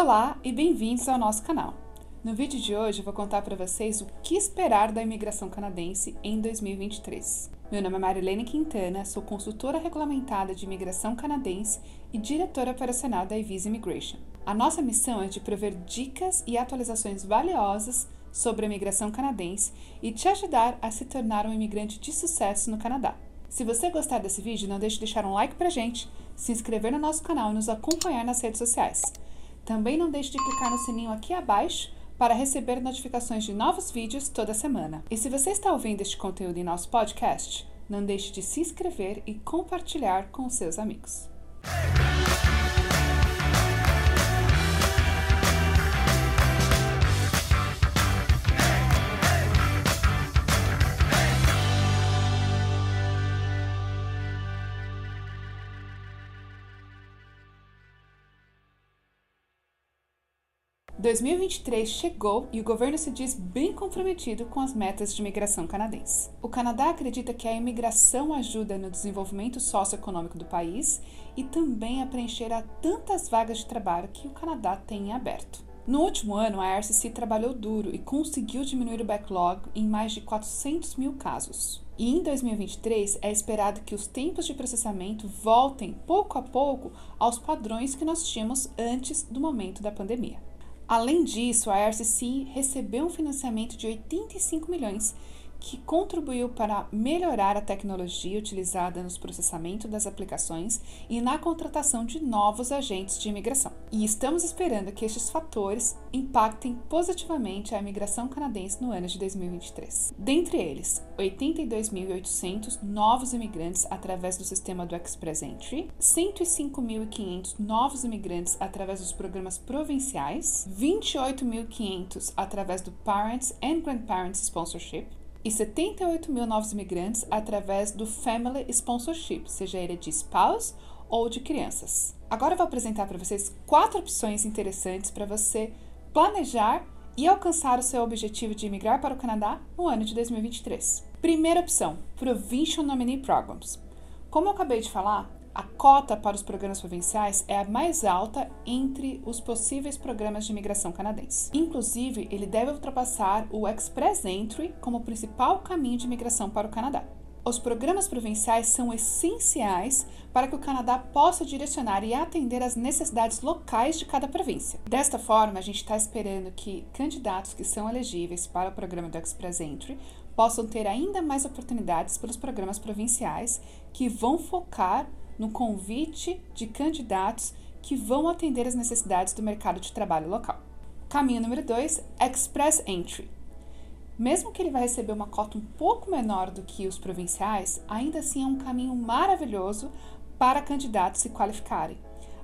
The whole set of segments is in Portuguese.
Olá e bem-vindos ao nosso canal. No vídeo de hoje eu vou contar para vocês o que esperar da imigração canadense em 2023. Meu nome é Marilene Quintana, sou consultora regulamentada de imigração canadense e diretora operacional da Visa Immigration. A nossa missão é de prover dicas e atualizações valiosas sobre a imigração canadense e te ajudar a se tornar um imigrante de sucesso no Canadá. Se você gostar desse vídeo, não deixe de deixar um like pra gente, se inscrever no nosso canal e nos acompanhar nas redes sociais. Também não deixe de clicar no sininho aqui abaixo para receber notificações de novos vídeos toda semana. E se você está ouvindo este conteúdo em nosso podcast, não deixe de se inscrever e compartilhar com seus amigos. 2023 chegou e o governo se diz bem comprometido com as metas de imigração canadense. O Canadá acredita que a imigração ajuda no desenvolvimento socioeconômico do país e também a preencher a tantas vagas de trabalho que o Canadá tem em aberto. No último ano, a RCC trabalhou duro e conseguiu diminuir o backlog em mais de 400 mil casos. E em 2023 é esperado que os tempos de processamento voltem pouco a pouco aos padrões que nós tínhamos antes do momento da pandemia. Além disso, a RCC recebeu um financiamento de 85 milhões que contribuiu para melhorar a tecnologia utilizada no processamento das aplicações e na contratação de novos agentes de imigração. E estamos esperando que estes fatores impactem positivamente a imigração canadense no ano de 2023. Dentre eles, 82.800 novos imigrantes através do sistema do Express Entry, 105.500 novos imigrantes através dos programas provinciais, 28.500 através do Parents and Grandparents Sponsorship, e 78 mil novos imigrantes através do Family Sponsorship, seja ele de spouse ou de crianças. Agora eu vou apresentar para vocês quatro opções interessantes para você planejar e alcançar o seu objetivo de imigrar para o Canadá no ano de 2023. Primeira opção: Provincial Nominee Programs. Como eu acabei de falar, a cota para os programas provinciais é a mais alta entre os possíveis programas de imigração canadense. Inclusive, ele deve ultrapassar o Express Entry como principal caminho de imigração para o Canadá. Os programas provinciais são essenciais para que o Canadá possa direcionar e atender às necessidades locais de cada província. Desta forma, a gente está esperando que candidatos que são elegíveis para o programa do Express Entry possam ter ainda mais oportunidades pelos programas provinciais que vão focar no convite de candidatos que vão atender as necessidades do mercado de trabalho local. Caminho número 2, Express Entry. Mesmo que ele vai receber uma cota um pouco menor do que os provinciais, ainda assim é um caminho maravilhoso para candidatos se qualificarem.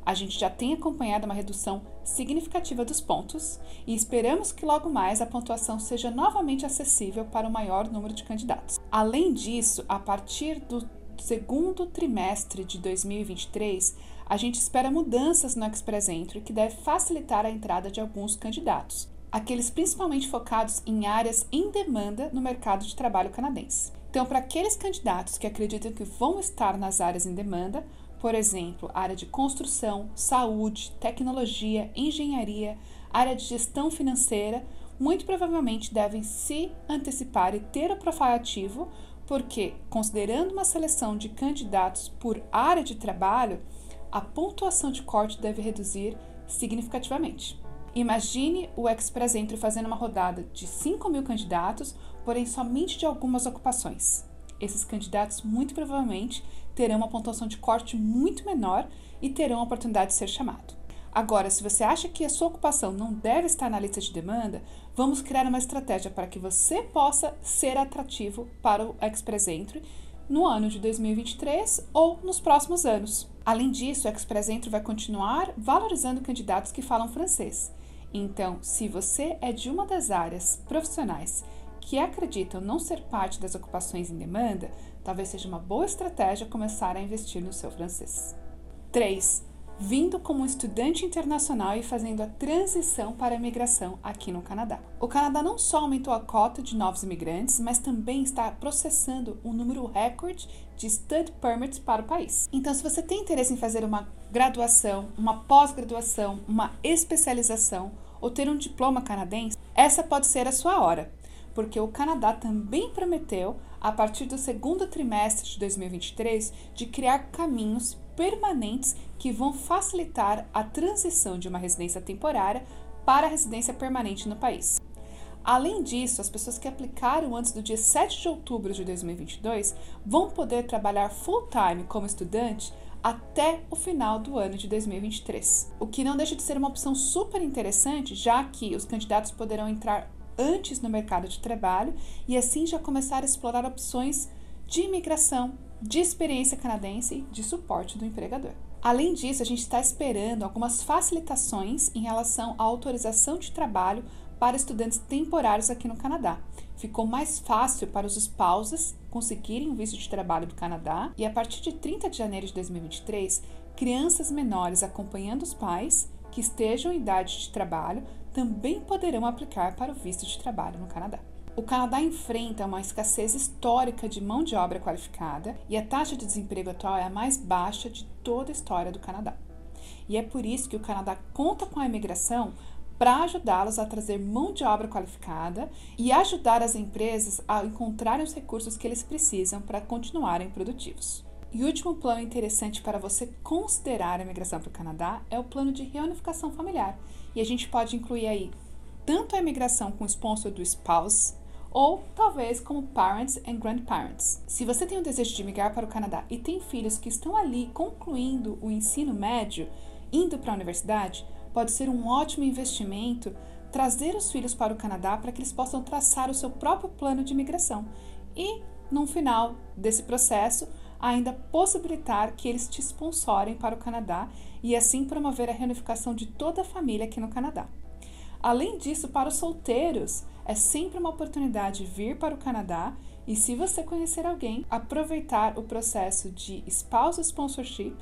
A gente já tem acompanhado uma redução significativa dos pontos e esperamos que logo mais a pontuação seja novamente acessível para o maior número de candidatos. Além disso, a partir do segundo trimestre de 2023, a gente espera mudanças no Express Entry que deve facilitar a entrada de alguns candidatos, aqueles principalmente focados em áreas em demanda no mercado de trabalho canadense. Então, para aqueles candidatos que acreditam que vão estar nas áreas em demanda, por exemplo, área de construção, saúde, tecnologia, engenharia, área de gestão financeira, muito provavelmente devem se antecipar e ter o profile ativo porque, considerando uma seleção de candidatos por área de trabalho, a pontuação de corte deve reduzir significativamente. Imagine o Express Entry fazendo uma rodada de 5 mil candidatos, porém somente de algumas ocupações. Esses candidatos muito provavelmente terão uma pontuação de corte muito menor e terão a oportunidade de ser chamado. Agora, se você acha que a sua ocupação não deve estar na lista de demanda, vamos criar uma estratégia para que você possa ser atrativo para o Express Entry no ano de 2023 ou nos próximos anos. Além disso, o Express Entry vai continuar valorizando candidatos que falam francês. Então, se você é de uma das áreas profissionais que acreditam não ser parte das ocupações em demanda, talvez seja uma boa estratégia começar a investir no seu francês. 3 vindo como estudante internacional e fazendo a transição para a imigração aqui no Canadá. O Canadá não só aumentou a cota de novos imigrantes, mas também está processando um número recorde de Stud Permits para o país. Então, se você tem interesse em fazer uma graduação, uma pós-graduação, uma especialização ou ter um diploma canadense, essa pode ser a sua hora, porque o Canadá também prometeu, a partir do segundo trimestre de 2023, de criar caminhos permanentes que vão facilitar a transição de uma residência temporária para a residência permanente no país. Além disso, as pessoas que aplicaram antes do dia 7 de outubro de 2022 vão poder trabalhar full-time como estudante até o final do ano de 2023. O que não deixa de ser uma opção super interessante, já que os candidatos poderão entrar antes no mercado de trabalho e assim já começar a explorar opções de imigração, de experiência canadense e de suporte do empregador. Além disso, a gente está esperando algumas facilitações em relação à autorização de trabalho para estudantes temporários aqui no Canadá. Ficou mais fácil para os spouses conseguirem o visto de trabalho do Canadá e a partir de 30 de janeiro de 2023, crianças menores acompanhando os pais que estejam em idade de trabalho também poderão aplicar para o visto de trabalho no Canadá. O Canadá enfrenta uma escassez histórica de mão de obra qualificada e a taxa de desemprego atual é a mais baixa de toda a história do Canadá. E é por isso que o Canadá conta com a imigração para ajudá-los a trazer mão de obra qualificada e ajudar as empresas a encontrarem os recursos que eles precisam para continuarem produtivos. E o último plano interessante para você considerar a migração para o Canadá é o plano de reunificação familiar. E a gente pode incluir aí tanto a imigração com o sponsor do spouse, ou talvez como parents and grandparents. Se você tem o desejo de migrar para o Canadá e tem filhos que estão ali concluindo o ensino médio, indo para a universidade, pode ser um ótimo investimento trazer os filhos para o Canadá para que eles possam traçar o seu próprio plano de imigração e, no final desse processo, ainda possibilitar que eles te sponsorem para o Canadá e assim promover a reunificação de toda a família aqui no Canadá. Além disso, para os solteiros, é sempre uma oportunidade vir para o Canadá e, se você conhecer alguém, aproveitar o processo de spouse sponsorship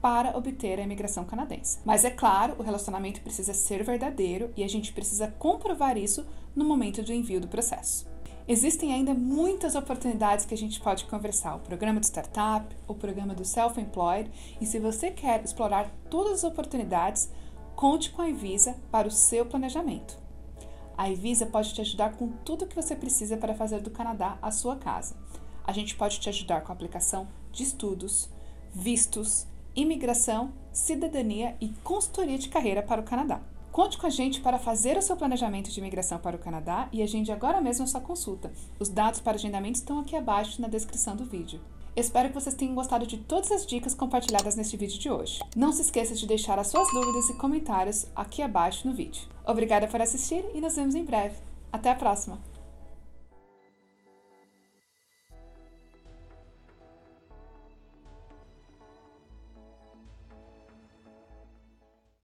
para obter a imigração canadense. Mas é claro, o relacionamento precisa ser verdadeiro e a gente precisa comprovar isso no momento do envio do processo. Existem ainda muitas oportunidades que a gente pode conversar: o programa de startup, o programa do self-employed, e se você quer explorar todas as oportunidades, conte com a Evisa para o seu planejamento. A Evisa pode te ajudar com tudo o que você precisa para fazer do Canadá a sua casa. A gente pode te ajudar com a aplicação de estudos, vistos, imigração, cidadania e consultoria de carreira para o Canadá. Conte com a gente para fazer o seu planejamento de imigração para o Canadá e agende agora mesmo a sua consulta. Os dados para agendamento estão aqui abaixo na descrição do vídeo. Espero que vocês tenham gostado de todas as dicas compartilhadas neste vídeo de hoje. Não se esqueça de deixar as suas dúvidas e comentários aqui abaixo no vídeo. Obrigada por assistir e nos vemos em breve. Até a próxima!